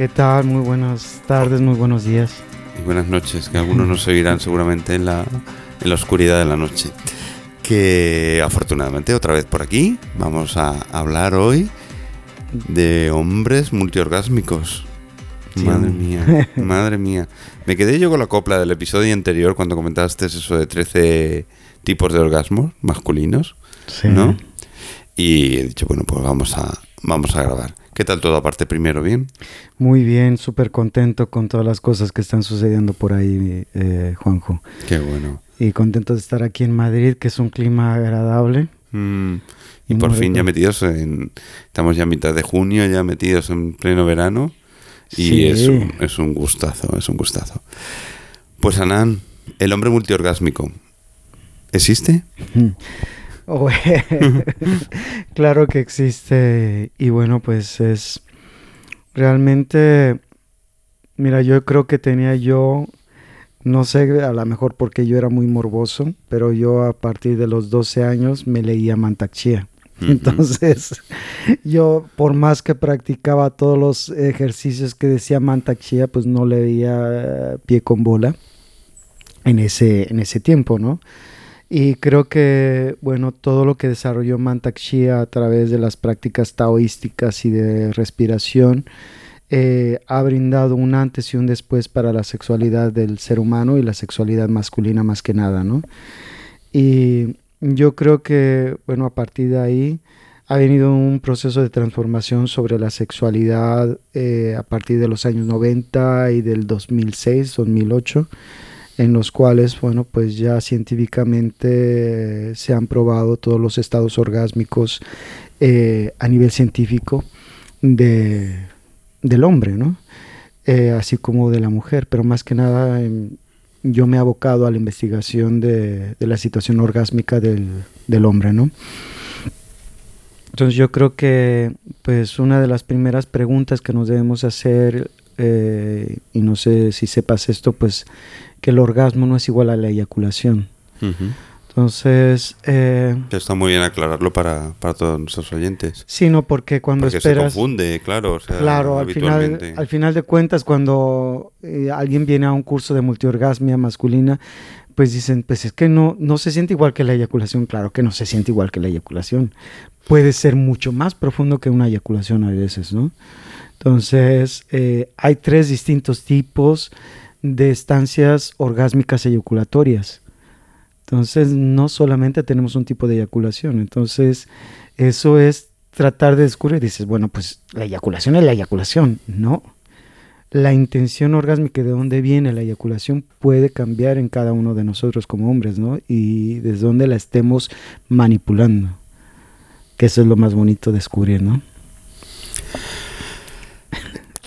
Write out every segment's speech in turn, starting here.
¿Qué tal? Muy buenas tardes, muy buenos días. Y buenas noches, que algunos nos oirán seguramente en la, en la oscuridad de la noche. Que afortunadamente otra vez por aquí vamos a hablar hoy de hombres multiorgásmicos. Sí, madre mía, madre mía. Me quedé yo con la copla del episodio anterior cuando comentaste eso de 13 tipos de orgasmos masculinos, Sí. ¿no? Y he dicho, bueno, pues vamos a, vamos a grabar. ¿Qué tal todo aparte primero? ¿Bien? Muy bien, súper contento con todas las cosas que están sucediendo por ahí, eh, Juanjo. Qué bueno. Y contento de estar aquí en Madrid, que es un clima agradable. Mm, y por fin ya metidos en... Estamos ya a mitad de junio, ya metidos en pleno verano. Y Sí. es, un, es un gustazo, es un gustazo. Pues Anán, el hombre multiorgásmico, ¿existe? Oh, claro que existe. Y bueno, pues es realmente, mira, yo creo que tenía yo, no sé, a lo mejor porque yo era muy morboso, pero yo a partir de los 12 años me leía Mantakshia. Ujú. Entonces, yo por más que practicaba todos los ejercicios que decía Mantakshia, pues no le veía eh, pie con bola en ese, en ese tiempo, ¿no? Y creo que, bueno, todo lo que desarrolló Mantak Chia a través de las prácticas taoísticas y de respiración eh, ha brindado un antes y un después para la sexualidad del ser humano y la sexualidad masculina más que nada, ¿no? Y yo creo que, bueno, a partir de ahí ha venido un proceso de transformación sobre la sexualidad eh, a partir de los años 90 y del 2006, 2008 en los cuales, bueno, pues ya científicamente se han probado todos los estados orgásmicos eh, a nivel científico de, del hombre, ¿no? Eh, así como de la mujer, pero más que nada em, yo me he abocado a la investigación de, de la situación orgásmica del, del hombre, ¿no? Entonces yo creo que pues una de las primeras preguntas que nos debemos hacer, eh, y no sé si sepas esto, pues que el orgasmo no es igual a la eyaculación. Entonces, eh, Está muy bien aclararlo para, para todos nuestros oyentes. sino porque cuando Porque se confunde, claro, o sea, Claro, al final, al final de cuentas, cuando eh, alguien viene a un curso de multiorgasmia masculina, pues dicen, pues es que no, no se siente igual que la eyaculación. Claro que no se siente igual que la eyaculación. Puede ser mucho más profundo que una eyaculación a veces, ¿no? Entonces, eh, hay tres distintos tipos de estancias orgásmicas eyaculatorias. Entonces, no solamente tenemos un tipo de eyaculación. Entonces, eso es tratar de descubrir. Dices, bueno, pues la eyaculación es la eyaculación. No. La intención orgásmica, de dónde viene la eyaculación, puede cambiar en cada uno de nosotros como hombres, ¿no? Y desde dónde la estemos manipulando. Que eso es lo más bonito de descubrir, ¿no?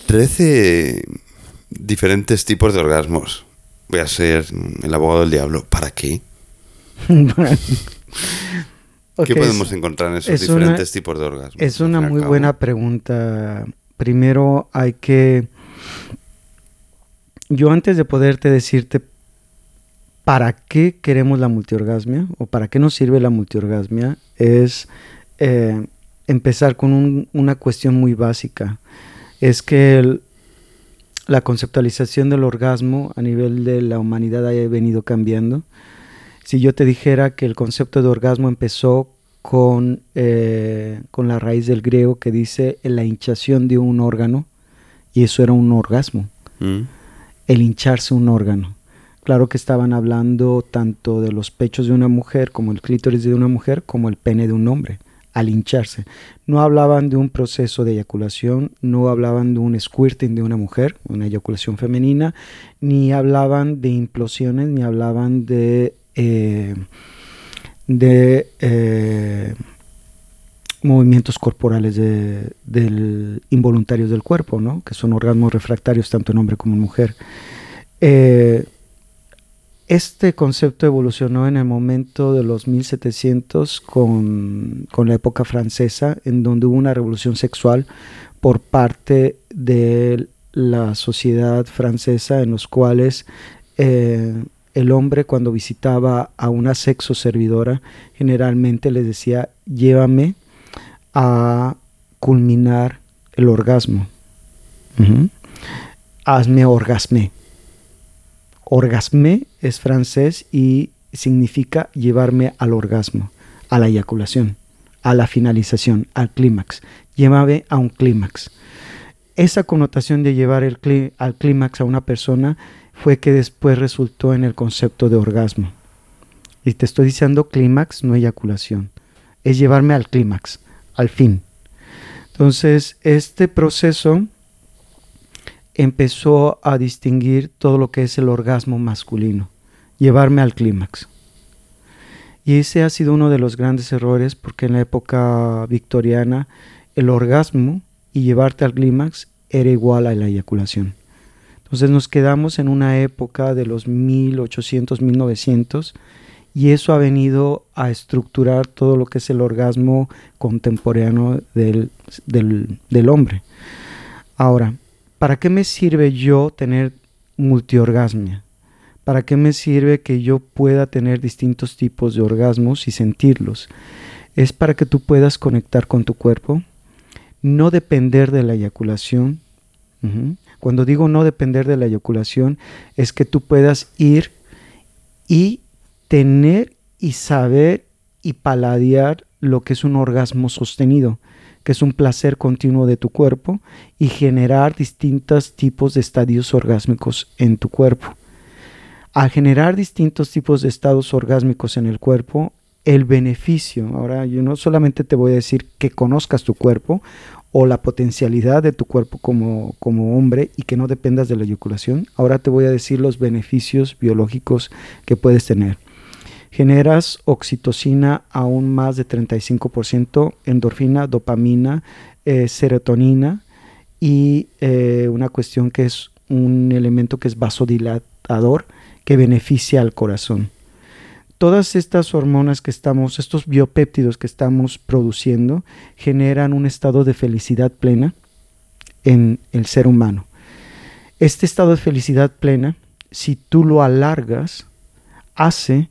13 diferentes tipos de orgasmos. Voy a ser el abogado del diablo. ¿Para qué? ¿Qué podemos encontrar en esos es una- diferentes tipos de orgasmos? Es una muy cabo? buena pregunta. Primero hay que... Yo antes de poderte decirte para qué queremos la multiorgasmia o para qué nos sirve la multiorgasmia, es eh, empezar con un- una cuestión muy básica. Es que el- la conceptualización del orgasmo a nivel de la humanidad haya venido cambiando. Si yo te dijera que el concepto de orgasmo empezó con, eh, con la raíz del griego que dice la hinchación de un órgano, y eso era un orgasmo, Mm. el hincharse un órgano. Claro que estaban hablando tanto de los pechos de una mujer, como el clítoris de una mujer, como el pene de un hombre, al hincharse. No hablaban de un proceso de eyaculación, no hablaban de un squirting de una mujer, una eyaculación femenina, ni hablaban de implosiones, ni hablaban de, eh, de eh, movimientos corporales de- del, involuntarios del cuerpo, ¿no? que son orgasmos refractarios tanto en hombre como en mujer. Eh, este concepto evolucionó en el momento de los 1700 con, con la época francesa, en donde hubo una revolución sexual por parte de la sociedad francesa, en los cuales eh, el hombre cuando visitaba a una sexo servidora, generalmente les decía, llévame a culminar el orgasmo. Hazme orgasme. Orgasme es francés y significa llevarme al orgasmo, a la eyaculación, a la finalización, al clímax. Llévame a un clímax. Esa connotación de llevar el al clímax a una persona fue que después resultó en el concepto de orgasmo. Y te estoy diciendo clímax, no eyaculación. Es llevarme al clímax, al fin. Entonces, este proceso empezó a distinguir todo lo que es el orgasmo masculino, llevarme al clímax. Y ese ha sido uno de los grandes errores porque en la época victoriana el orgasmo y llevarte al clímax era igual a la eyaculación. Entonces nos quedamos en una época de los 1800, 1900 y eso ha venido a estructurar todo lo que es el orgasmo contemporáneo del, del hombre. Ahora, ¿para qué me sirve yo tener multiorgasmia? ¿Para qué me sirve que yo pueda tener distintos tipos de orgasmos y sentirlos? Es para que tú puedas conectar con tu cuerpo, no depender de la eyaculación. Cuando digo no depender de la eyaculación, es que tú puedas ir y tener y saber y paladear lo que es un orgasmo sostenido que es un placer continuo de tu cuerpo, y generar distintos tipos de estadios orgásmicos en tu cuerpo. Al generar distintos tipos de estados orgásmicos en el cuerpo, el beneficio, ahora yo no solamente te voy a decir que conozcas tu cuerpo o la potencialidad de tu cuerpo como, como hombre y que no dependas de la eyaculación, ahora te voy a decir los beneficios biológicos que puedes tener. Generas oxitocina aún más de 35%, endorfina, dopamina, eh, serotonina y eh, una cuestión que es un elemento que es vasodilatador que beneficia al corazón. Todas estas hormonas que estamos, estos biopéptidos que estamos produciendo, generan un estado de felicidad plena en el ser humano. Este estado de felicidad plena, si tú lo alargas, hace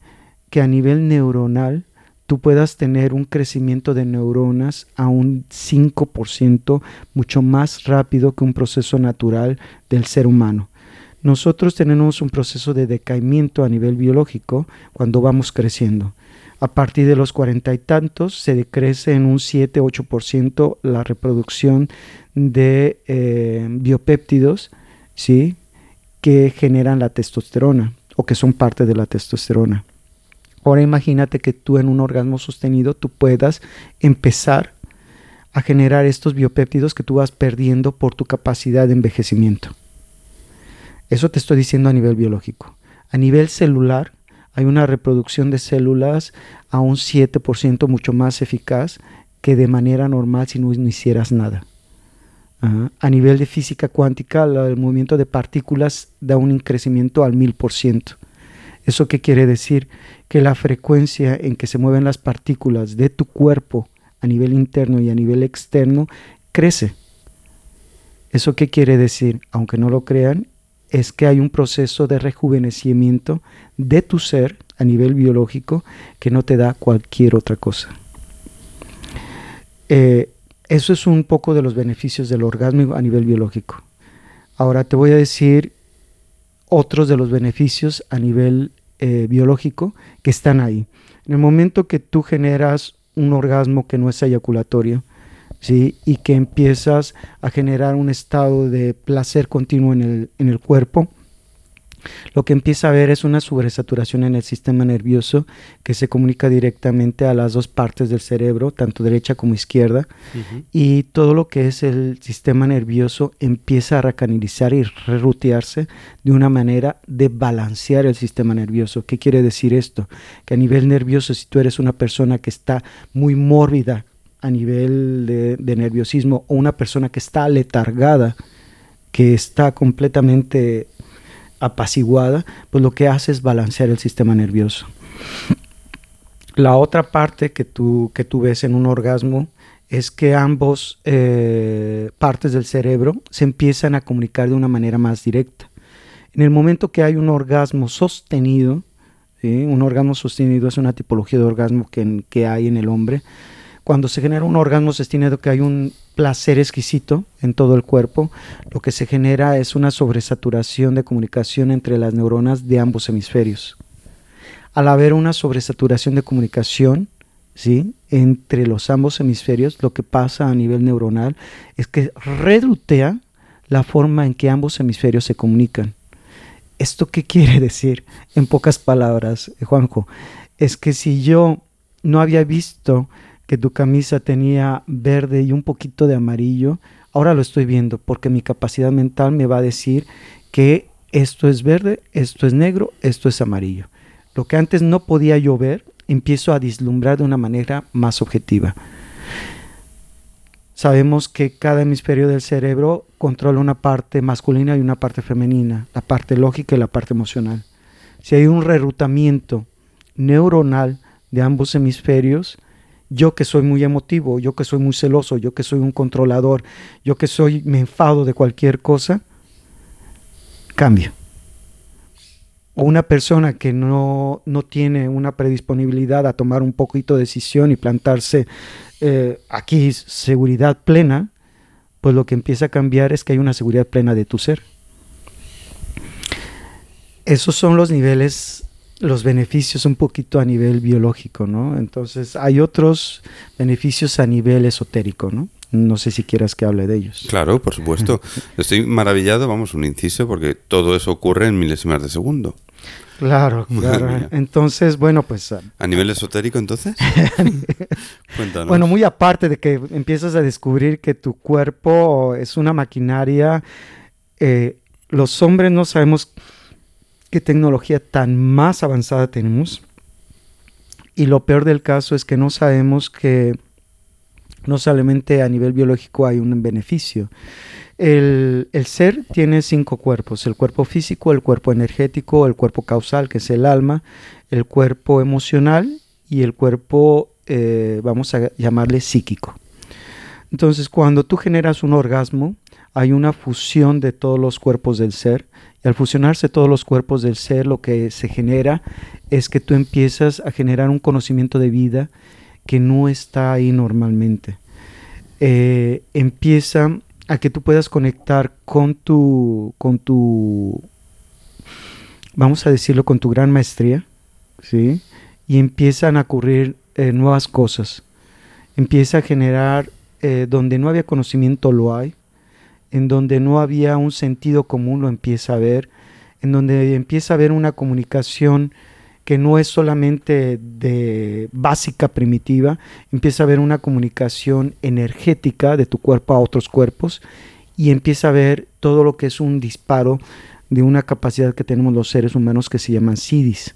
que a nivel neuronal tú puedas tener un crecimiento de neuronas a un 5% mucho más rápido que un proceso natural del ser humano. Nosotros tenemos un proceso de decaimiento a nivel biológico cuando vamos creciendo. A partir de los cuarenta y tantos se decrece en un 7-8% la reproducción de eh, biopéptidos ¿sí? que generan la testosterona o que son parte de la testosterona. Ahora imagínate que tú en un orgasmo sostenido tú puedas empezar a generar estos biopéptidos que tú vas perdiendo por tu capacidad de envejecimiento. Eso te estoy diciendo a nivel biológico. A nivel celular hay una reproducción de células a un 7% mucho más eficaz que de manera normal si no, hicieras nada. A nivel de física cuántica, el movimiento de partículas da un crecimiento al 1000%. ¿Eso qué quiere decir? Que la frecuencia en que se mueven las partículas de tu cuerpo a nivel interno y a nivel externo crece. ¿Eso qué quiere decir? Aunque no lo crean, es que hay un proceso de rejuvenecimiento de tu ser a nivel biológico que no te da cualquier otra cosa. Eh, eso es un poco de los beneficios del orgasmo a nivel biológico. Ahora te voy a decir otros de los beneficios a nivel eh, biológico que están ahí. En el momento que tú generas un orgasmo que no es eyaculatorio, ¿sí? y que empiezas a generar un estado de placer continuo en el, en el cuerpo, lo que empieza a haber es una sobresaturación en el sistema nervioso que se comunica directamente a las dos partes del cerebro, tanto derecha como izquierda, y todo lo que es el sistema nervioso empieza a recanalizar y rerutearse de una manera de balancear el sistema nervioso. ¿Qué quiere decir esto? Que a nivel nervioso, si tú eres una persona que está muy mórbida a nivel de, nerviosismo o una persona que está letargada, que está completamente apaciguada, pues lo que hace es balancear el sistema nervioso. La otra parte que tú, que tú ves en un orgasmo es que ambos eh, partes del cerebro se empiezan a comunicar de una manera más directa. En el momento que hay un orgasmo sostenido, un orgasmo sostenido es una tipología de orgasmo que, que hay en el hombre, Cuando se genera un orgasmo se tiene que hay un placer exquisito en todo el cuerpo. Lo que se genera es una sobresaturación de comunicación entre las neuronas de ambos hemisferios. Al haber una sobresaturación de comunicación, ¿sí? entre los ambos hemisferios, lo que pasa a nivel neuronal es que redutea la forma en que ambos hemisferios se comunican. ¿Esto qué quiere decir? En pocas palabras, eh, Juanjo, es que si yo no había visto que tu camisa tenía verde y un poquito de amarillo, ahora lo estoy viendo porque mi capacidad mental me va a decir que esto es verde, esto es negro, esto es amarillo. Lo que antes no podía yo ver, empiezo a vislumbrar de una manera más objetiva. Sabemos que cada hemisferio del cerebro controla una parte masculina y una parte femenina, la parte lógica y la parte emocional. Si hay un rerutamiento neuronal de ambos hemisferios, yo que soy muy emotivo, yo que soy muy celoso, yo que soy un controlador, yo que soy me enfado de cualquier cosa, cambio o una persona que no, tiene una predisponibilidad a tomar un poquito de decisión y plantarse eh, aquí seguridad plena, pues lo que empieza a cambiar es que hay una seguridad plena de tu ser. Esos son los niveles, los beneficios un poquito a nivel biológico, ¿no? Entonces hay otros beneficios a nivel esotérico, ¿no? No sé si quieras que hable de ellos. Claro, por supuesto. Estoy maravillado, vamos, un inciso, porque todo eso ocurre en milésimas de segundo. Claro, claro. Entonces, bueno, pues... Ah, ¿A nivel esotérico entonces? Cuéntanos. Bueno, muy aparte de que empiezas a descubrir que tu cuerpo es una maquinaria, eh, los hombres no sabemos qué tecnología tan más avanzada tenemos. Y lo peor del caso es que no sabemos que no solamente a nivel biológico hay un beneficio. El, ser tiene cinco cuerpos, el cuerpo físico, el cuerpo energético, el cuerpo causal, que es el alma, el cuerpo emocional y el cuerpo, eh, vamos a llamarle psíquico. Entonces, cuando tú generas un orgasmo, hay una fusión de todos los cuerpos del ser. Al fusionarse todos los cuerpos del ser, lo que se genera es que tú empiezas a generar un conocimiento de vida que no está ahí normalmente. Eh, empieza a que tú puedas conectar con tu, con tu, vamos a decirlo, con tu gran maestría, ¿sí? Y empiezan a ocurrir eh, nuevas cosas. Empieza a generar, eh, donde no había conocimiento lo hay, en donde no había un sentido común lo empieza a ver, en donde empieza a haber una comunicación que no es solamente de básica primitiva, empieza a haber una comunicación energética de tu cuerpo a otros cuerpos y empieza a ver todo lo que es un disparo de una capacidad que tenemos los seres humanos que se llaman CIDIS.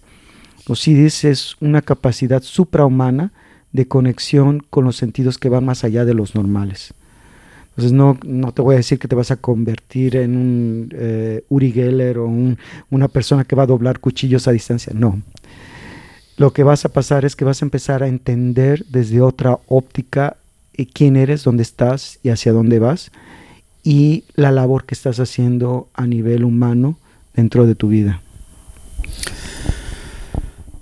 Los CIDIS es una capacidad suprahumana de conexión con los sentidos que van más allá de los normales. Entonces no, no te voy a decir que te vas a convertir en un eh, Uri Geller o una persona que va a doblar cuchillos a distancia. No. Lo que vas a pasar es que vas a empezar a entender desde otra óptica eh, quién eres, dónde estás y hacia dónde vas y la labor que estás haciendo a nivel humano dentro de tu vida.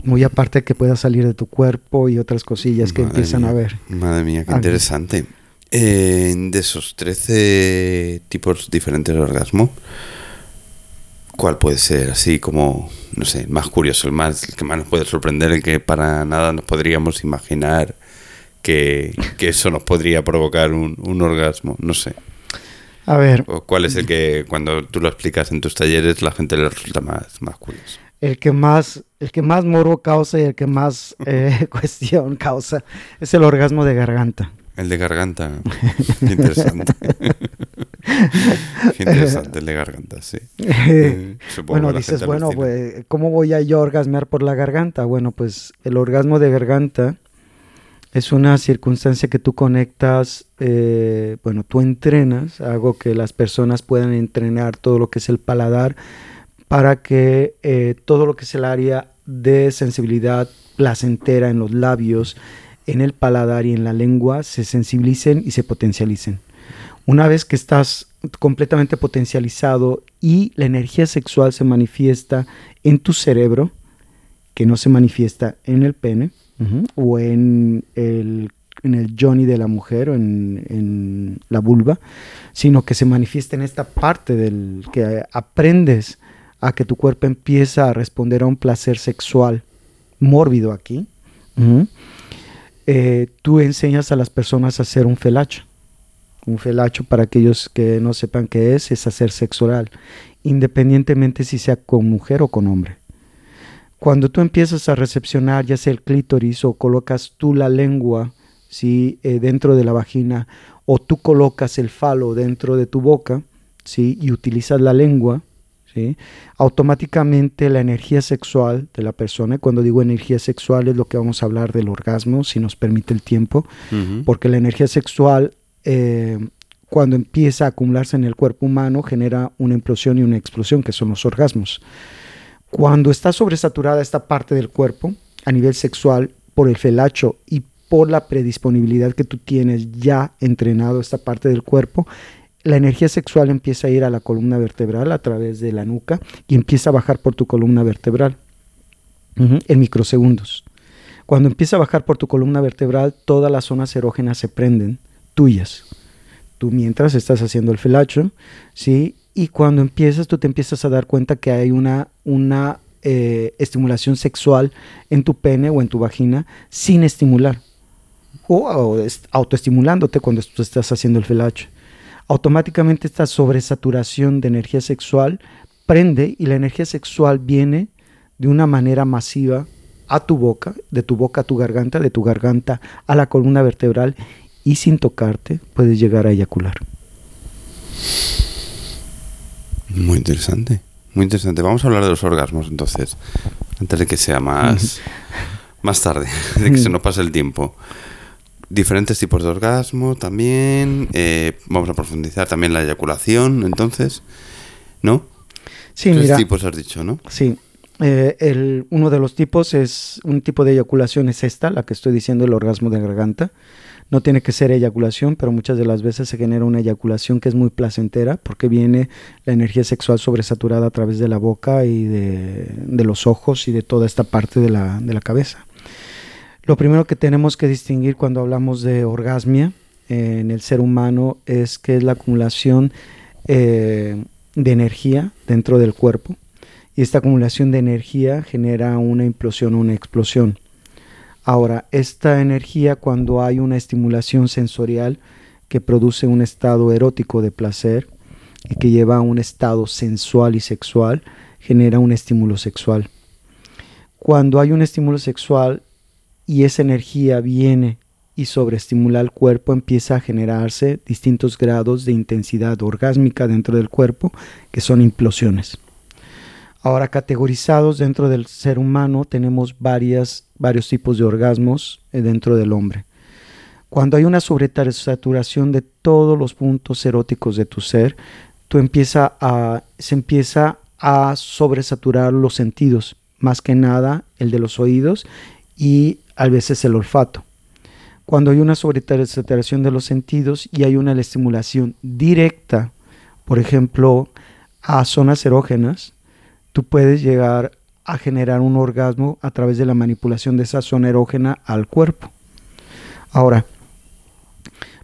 Muy aparte que puedas salir de tu cuerpo y otras cosillas que empiezan a ver. Madre mía, qué interesante de esos 13 tipos diferentes de orgasmo, ¿cuál puede ser así como, no sé, más curioso, el, más, el que más nos puede sorprender, el que para nada nos podríamos imaginar que, eso nos podría provocar un, orgasmo? No sé. A ver. ¿Cuál es el que cuando tú lo explicas en tus talleres la gente le resulta más, más curioso? El que más, el que más morbo causa y el que más eh, cuestión causa es el orgasmo de garganta. El de garganta. Qué interesante. Qué interesante el de garganta, sí. Eh, bueno, dices, bueno, pues, ¿cómo voy a yo orgasmear por la garganta? Bueno, pues el orgasmo de garganta es una circunstancia que tú conectas, eh, bueno, tú entrenas, hago que las personas puedan entrenar todo lo que es el paladar para que eh, todo lo que es el área de sensibilidad placentera en los labios, en el paladar y en la lengua se sensibilicen y se potencialicen. Una vez que estás completamente potencializado y la energía sexual se manifiesta en tu cerebro, que no se manifiesta en el pene o en el, en el Johnny de la mujer o en, en, la vulva, sino que se manifiesta en esta parte del que aprendes a que tu cuerpo empieza a responder a un placer sexual mórbido aquí. Eh, tú enseñas a las personas a hacer un felacho. Un felacho, para aquellos que no sepan qué es, es hacer sexo oral, independientemente si sea con mujer o con hombre. Cuando tú empiezas a recepcionar ya sea el clítoris o colocas tú la lengua ¿sí? Eh, dentro de la vagina o tú colocas el falo dentro de tu boca ¿sí? y utilizas la lengua, ¿sí? automáticamente la energía sexual de la persona, cuando digo energía sexual es lo que vamos a hablar del orgasmo, si nos permite el tiempo, porque la energía sexual eh, cuando empieza a acumularse en el cuerpo humano genera una implosión y una explosión, que son los orgasmos. Cuando está sobresaturada esta parte del cuerpo a nivel sexual por el felacho y por la predisponibilidad que tú tienes ya entrenado esta parte del cuerpo, la energía sexual empieza a ir a la columna vertebral a través de la nuca y empieza a bajar por tu columna vertebral en microsegundos. Cuando empieza a bajar por tu columna vertebral, todas las zonas erógenas se prenden, tuyas. Tú mientras estás haciendo el felacho, ¿sí? Y cuando empiezas, tú te empiezas a dar cuenta que hay una, una eh, estimulación sexual en tu pene o en tu vagina sin estimular. O, autoestimulándote cuando tú estás haciendo el felacho. Automáticamente esta sobresaturación de energía sexual prende y la energía sexual viene de una manera masiva a tu boca, de tu boca a tu garganta, de tu garganta a la columna vertebral y sin tocarte puedes llegar a eyacular. Muy interesante, muy interesante. Vamos a hablar de los orgasmos entonces, antes de que sea más, más tarde, de que se nos pase el tiempo. Diferentes tipos de orgasmo también. Eh, vamos a profundizar también la eyaculación, entonces, ¿no? Sí, Tres tipos has dicho, ¿no? Sí. Eh, el, uno de los tipos es, un tipo de eyaculación es esta, la que estoy diciendo, el orgasmo de garganta. No tiene que ser eyaculación, pero muchas de las veces se genera una eyaculación que es muy placentera porque viene la energía sexual sobresaturada a través de la boca y de, los ojos y de toda esta parte de la, cabeza. Lo primero que tenemos que distinguir cuando hablamos de orgasmia eh, en el ser humano es que es la acumulación eh, de energía dentro del cuerpo y esta acumulación de energía genera una implosión o una explosión. Ahora, esta energía cuando hay una estimulación sensorial que produce un estado erótico de placer y que lleva a un estado sensual y sexual, genera un estímulo sexual. Cuando hay un estímulo sexual y esa energía viene y sobreestimula el cuerpo, empieza a generarse distintos grados de intensidad orgásmica dentro del cuerpo, que son implosiones. Ahora, categorizados dentro del ser humano, tenemos varias, varios tipos de orgasmos eh, dentro del hombre. Cuando hay una sobresaturación de todos los puntos eróticos de tu ser, tú empieza a, se empieza a sobresaturar los sentidos, más que nada el de los oídos y a veces el olfato. Cuando hay una sobresaturación de los sentidos y hay una estimulación directa, por ejemplo, a zonas erógenas, tú puedes llegar a generar un orgasmo a través de la manipulación de esa zona erógena al cuerpo. Ahora,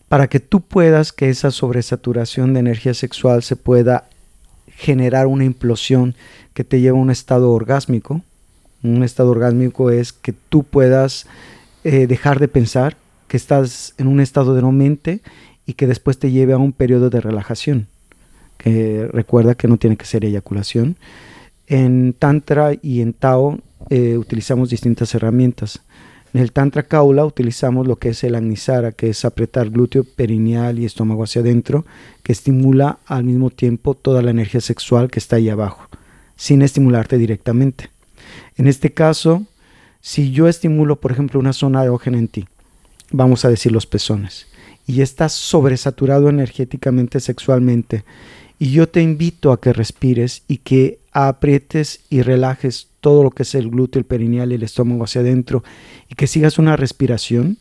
para que tú puedas que esa sobresaturación de energía sexual se pueda generar una implosión que te lleve a un estado orgásmico, un estado orgásmico es que tú puedas eh, dejar de pensar, que estás en un estado de no mente y que después te lleve a un periodo de relajación. Que recuerda que no tiene que ser eyaculación en Tantra y en Tao eh, utilizamos distintas herramientas. En el Tantra Kaula utilizamos lo que es el Agnisara, que es apretar glúteo, perineal y estómago hacia adentro, que estimula al mismo tiempo toda la energía sexual que está ahí abajo, sin estimularte directamente. En este caso, si yo estimulo, por ejemplo, una zona erógena en ti, vamos a decir los pezones, y estás sobresaturado energéticamente, sexualmente, y yo te invito a que respires y que aprietes y relajes todo lo que es el glúteo, el perineal el estómago hacia adentro y que sigas una respiración.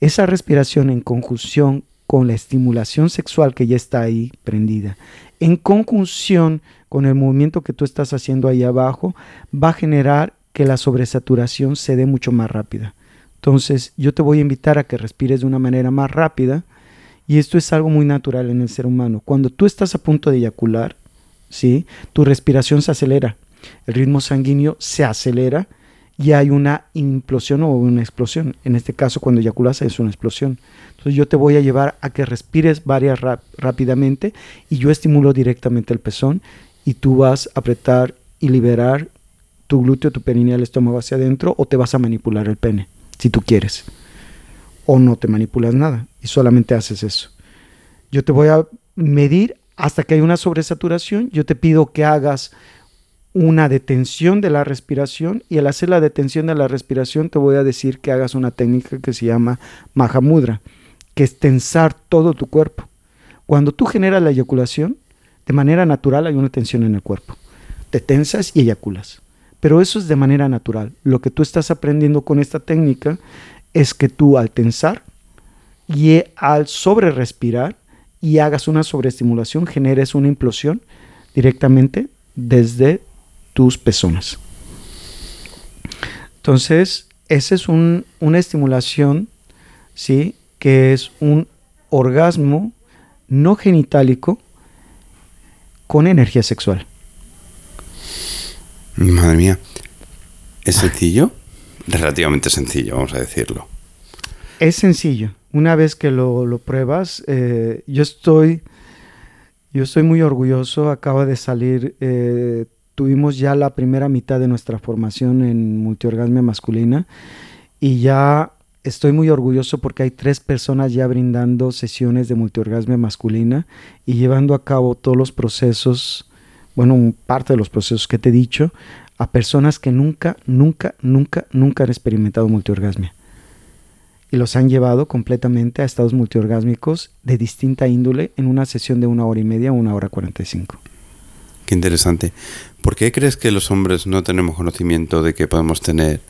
Esa respiración en conjunción con la estimulación sexual que ya está ahí prendida, en conjunción con el movimiento que tú estás haciendo ahí abajo, va a generar que la sobresaturación se dé mucho más rápida. Entonces, yo te voy a invitar a que respires de una manera más rápida y esto es algo muy natural en el ser humano. Cuando tú estás a punto de eyacular, ¿sí? Tu respiración se acelera, el ritmo sanguíneo se acelera y hay una implosión o una explosión. En este caso, cuando eyaculas es una explosión. Entonces yo te voy a llevar a que respires varias rápidamente y yo estimulo directamente el pezón y tú vas a apretar y liberar tu glúteo, tu perineal, estómago hacia adentro o te vas a manipular el pene si tú quieres. O no te manipulas nada y solamente haces eso. Yo te voy a medir hasta que hay una sobresaturación. Yo te pido que hagas una detención de la respiración y al hacer la detención de la respiración te voy a decir que hagas una técnica que se llama Mahamudra, que es tensar todo tu cuerpo. Cuando tú generas la eyaculación, de manera natural hay una tensión en el cuerpo. Te tensas y eyaculas. Pero eso es de manera natural. Lo que tú estás aprendiendo con esta técnica es que tú al tensar y al sobre respirar y hagas una sobreestimulación, generes una implosión directamente desde tus pezones. Entonces, esa es una estimulación, ¿sí? Que es un orgasmo no genitálico con energía sexual. Madre mía. ¿Es sencillo? Relativamente sencillo, vamos a decirlo. Es sencillo. Una vez que lo, pruebas, eh, yo estoy. Yo estoy muy orgulloso. Acaba de salir. Eh, tuvimos ya la primera mitad de nuestra formación en multiorgasmia masculina. Y ya estoy muy orgulloso porque hay tres personas ya brindando sesiones de multiorgasmia masculina y llevando a cabo todos los procesos bueno, parte de los procesos que te he dicho, a personas que nunca, nunca, nunca, nunca han experimentado multiorgasmia. Y los han llevado completamente a estados multiorgásmicos de distinta índole en una sesión de una hora y media o una hora cuarenta y cinco. Qué interesante. ¿Por qué crees que los hombres no tenemos conocimiento de que podemos tener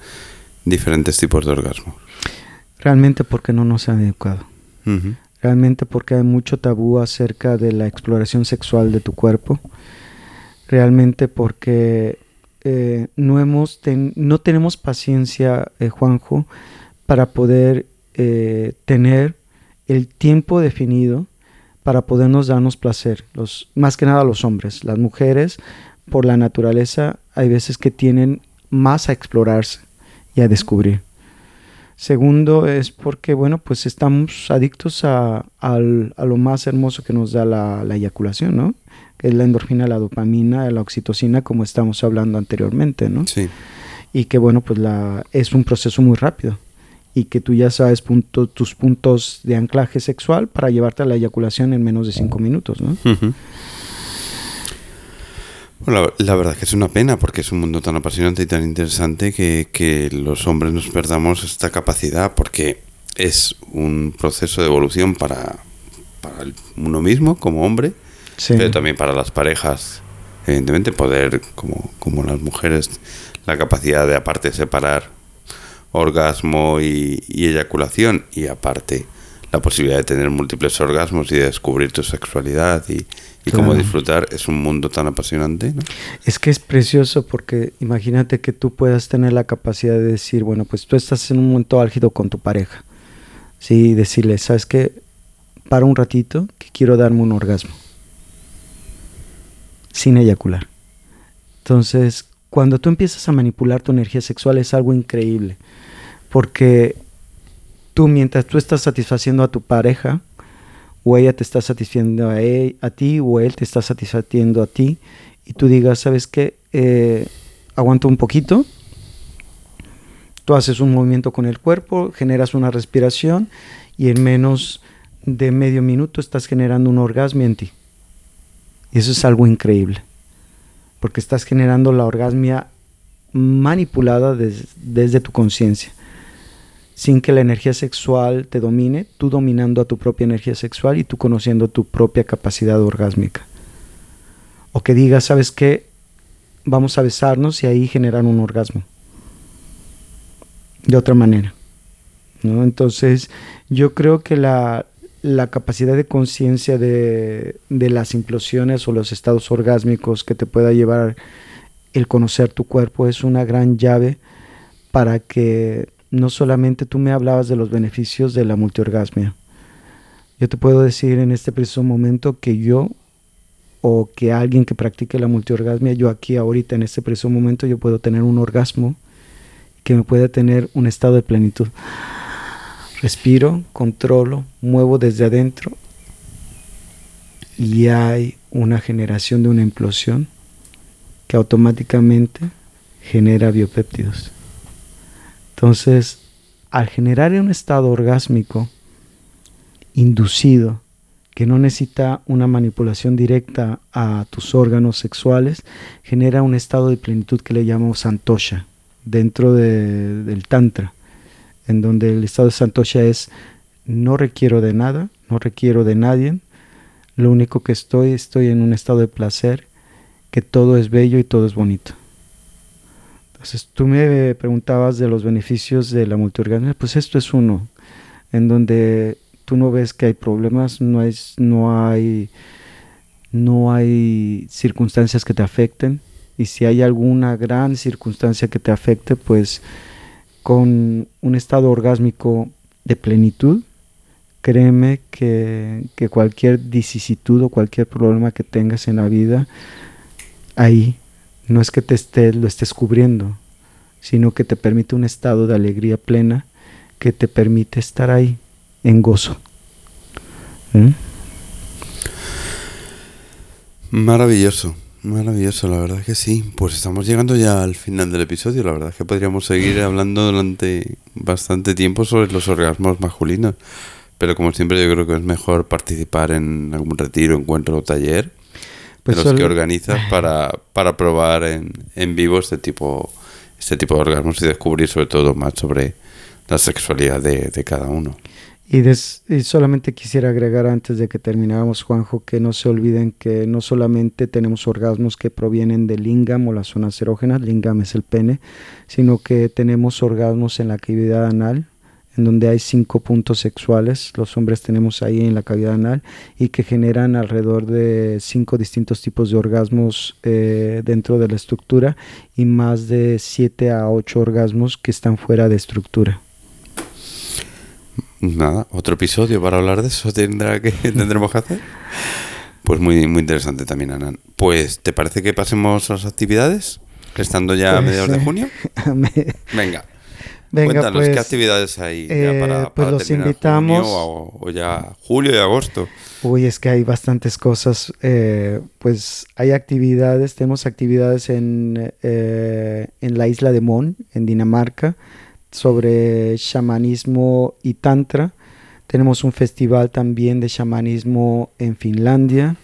diferentes tipos de orgasmos? Realmente porque no nos han educado. Realmente porque hay mucho tabú acerca de la exploración sexual de tu cuerpo realmente porque eh, no, hemos no tenemos paciencia, eh, Juanjo, para poder eh, tener el tiempo definido para podernos darnos placer, los, más que nada los hombres. Las mujeres, por la naturaleza, hay veces que tienen más a explorarse y a descubrir. Segundo es porque, bueno, pues estamos adictos a, lo más hermoso que nos da la, la eyaculación, ¿no? es la endorfina, la dopamina, la oxitocina, como estamos hablando anteriormente, ¿no? Sí. Y que bueno, pues la, es un proceso muy rápido y que tú ya sabes punto, tus puntos de anclaje sexual para llevarte a la eyaculación en menos de cinco minutos, ¿no? Bueno, la, verdad es que es una pena porque es un mundo tan apasionante y tan interesante que, que los hombres nos perdamos esta capacidad porque es un proceso de evolución para, para uno mismo como hombre pero también para las parejas, evidentemente, poder, como, como las mujeres, la capacidad de aparte separar orgasmo y, eyaculación y aparte la posibilidad de tener múltiples orgasmos y de descubrir tu sexualidad y, cómo disfrutar es un mundo tan apasionante. Es que es precioso porque imagínate que tú puedas tener la capacidad de decir, bueno, pues tú estás en un momento álgido con tu pareja. Sí, decirle, ¿sabes qué? Para un ratito que quiero darme un orgasmo sin eyacular. Entonces, cuando tú empiezas a manipular tu energía sexual es algo increíble, porque tú mientras tú estás satisfaciendo a tu pareja, o ella te está satisfaciendo a, él, a ti, o él te está satisfaciendo a ti, y tú digas, ¿sabes qué? Eh, aguanto un poquito, tú haces un movimiento con el cuerpo, generas una respiración, y en menos de medio minuto estás generando un orgasmo en ti. Y eso es algo increíble, porque estás generando la orgasmia manipulada desde tu conciencia, sin que la energía sexual te domine, tú dominando a tu propia energía sexual y tú conociendo tu propia capacidad orgásmica. O que digas, ¿sabes qué? Vamos a besarnos y ahí generar un orgasmo. De otra manera. ¿no? Entonces, yo creo que la, la capacidad de conciencia de, las implosiones o los estados orgásmicos que te pueda llevar el conocer tu cuerpo es una gran llave para que no solamente tú me hablabas de los beneficios de la multiorgasmia. Yo te puedo decir en este preciso momento que yo o que alguien que practique la multiorgasmia, yo aquí ahorita en este preciso momento yo puedo tener un orgasmo que me puede tener un estado de plenitud. Respiro, controlo, muevo desde adentro y hay una generación de una implosión que automáticamente genera biopéptidos. Entonces, al generar un estado orgásmico inducido, que no necesita una manipulación directa a tus órganos sexuales, genera un estado de plenitud que le llamamos santosha dentro del tantra, en donde el estado de santosha es no requiero de nada, no requiero de nadie, lo único que estoy, estoy en un estado de placer, que todo es bello y todo es bonito. Entonces tú me preguntabas de los beneficios de la multiorganismo, pues esto es uno, en donde tú no ves que hay problemas, no hay, no hay, no hay circunstancias que te afecten, y si hay alguna gran circunstancia que te afecte, pues con un estado orgásmico de plenitud, créeme que, que cualquier vicisitud o cualquier problema que tengas en la vida, ahí no es que te esté, lo estés cubriendo, sino que te permite un estado de alegría plena que te permite estar ahí en gozo. ¿Eh? Maravilloso, maravilloso, la verdad que sí. Pues estamos llegando ya al final del episodio, la verdad que podríamos seguir hablando durante bastante tiempo sobre los orgasmos masculinos. Pero como siempre yo creo que es mejor participar en algún retiro, encuentro o taller pues de los que organizas para, para probar en, en vivo este tipo, este tipo de orgasmos y descubrir sobre todo más sobre la sexualidad de, de cada uno. Y, y, solamente quisiera agregar antes de que termináramos, Juanjo, que no se olviden que no solamente tenemos orgasmos que provienen del lingam o las zonas erógenas, lingam es el pene, sino que tenemos orgasmos en la cavidad anal, en donde hay cinco puntos sexuales, los hombres tenemos ahí en la cavidad anal, y que generan alrededor de cinco distintos tipos de orgasmos eh, dentro de la estructura y más de siete a ocho orgasmos que están fuera de estructura. Nada, otro episodio para hablar de eso tendrá que tendremos que hacer. Pues muy, muy interesante también, Anan. Pues, ¿te parece que pasemos a las actividades? Estando ya a pues, mediados de eh, junio. Venga. Venga, Cuéntanos, ¿qué pues, actividades hay eh, para, pues los invitamos. o, ya julio y agosto? Uy, es que hay bastantes cosas. Eh, pues hay actividades, tenemos actividades en, eh, en la isla de Mon, en Dinamarca, sobre chamanismo y tantra. Tenemos un festival también de chamanismo en Finlandia.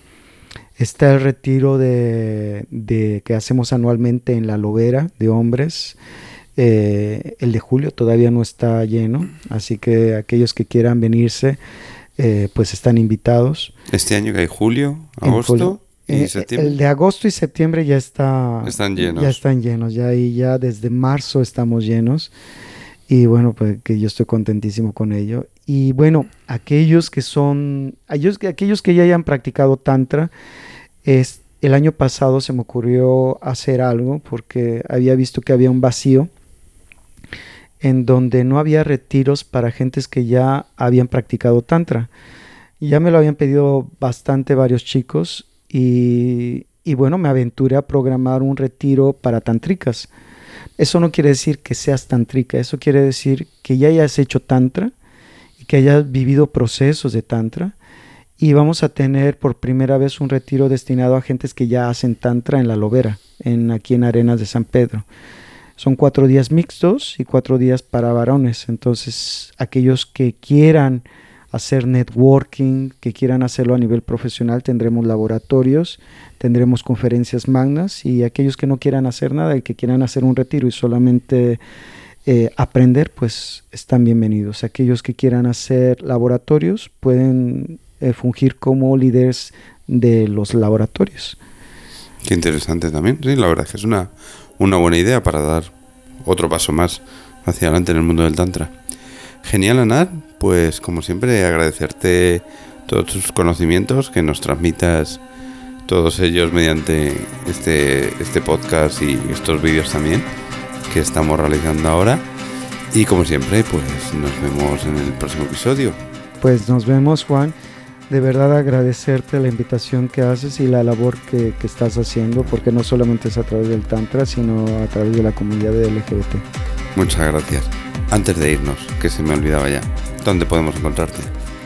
Está el retiro de, de que hacemos anualmente en la Lobera de hombres. Eh, el de julio todavía no está lleno, así que aquellos que quieran venirse, eh, pues están invitados. Este año que hay julio, agosto. y eh, septiembre. El de agosto y septiembre ya está. Están llenos. Ya están llenos, ya y ya desde marzo estamos llenos. Y bueno, pues que yo estoy contentísimo con ello. Y bueno, aquellos que son, aquellos, aquellos que ya hayan practicado Tantra, es, el año pasado se me ocurrió hacer algo porque había visto que había un vacío en donde no había retiros para gentes que ya habían practicado tantra. Ya me lo habían pedido bastante varios chicos y, bueno, me aventuré a programar un retiro para tantricas. Eso no quiere decir que seas tantrica, eso quiere decir que ya hayas hecho tantra y que hayas vivido procesos de tantra. Y vamos a tener por primera vez un retiro destinado a gentes que ya hacen tantra en la Lobera, en, aquí en Arenas de San Pedro. Son cuatro días mixtos y cuatro días para varones. Entonces, aquellos que quieran hacer networking, que quieran hacerlo a nivel profesional, tendremos laboratorios, tendremos conferencias magnas y aquellos que no quieran hacer nada y que quieran hacer un retiro y solamente eh, aprender, pues están bienvenidos. Aquellos que quieran hacer laboratorios pueden eh, fungir como líderes de los laboratorios. Qué interesante también, sí, la verdad es que es una, una buena idea para dar otro paso más hacia adelante en el mundo del Tantra. Genial, Anar. Pues como siempre, agradecerte todos tus conocimientos, que nos transmitas todos ellos mediante este, este podcast y estos vídeos también que estamos realizando ahora. Y como siempre, pues nos vemos en el próximo episodio. Pues nos vemos, Juan. De verdad agradecerte la invitación que haces y la labor que, que estás haciendo, porque no solamente es a través del Tantra, sino a través de la comunidad de LGBT. Muchas gracias. Antes de irnos, que se me olvidaba ya, ¿dónde podemos encontrarte?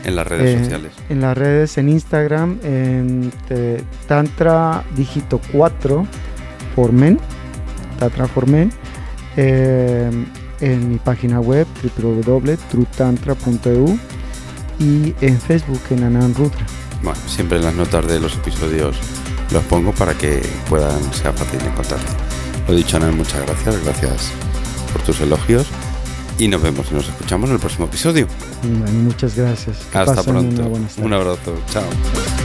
En las redes Eh, sociales. En las redes, en Instagram, en te- Tantra Dígito 4 for Men, Tantra for Men, eh, en mi página web www.trutantra.eu y en Facebook en Anan Rudra. Bueno, siempre en las notas de los episodios los pongo para que puedan, sea fácil encontrarte. Lo dicho, Ana, muchas gracias. Gracias por tus elogios. Y nos vemos y nos escuchamos en el próximo episodio. Bueno, muchas gracias. Hasta pronto. Un abrazo. Chao.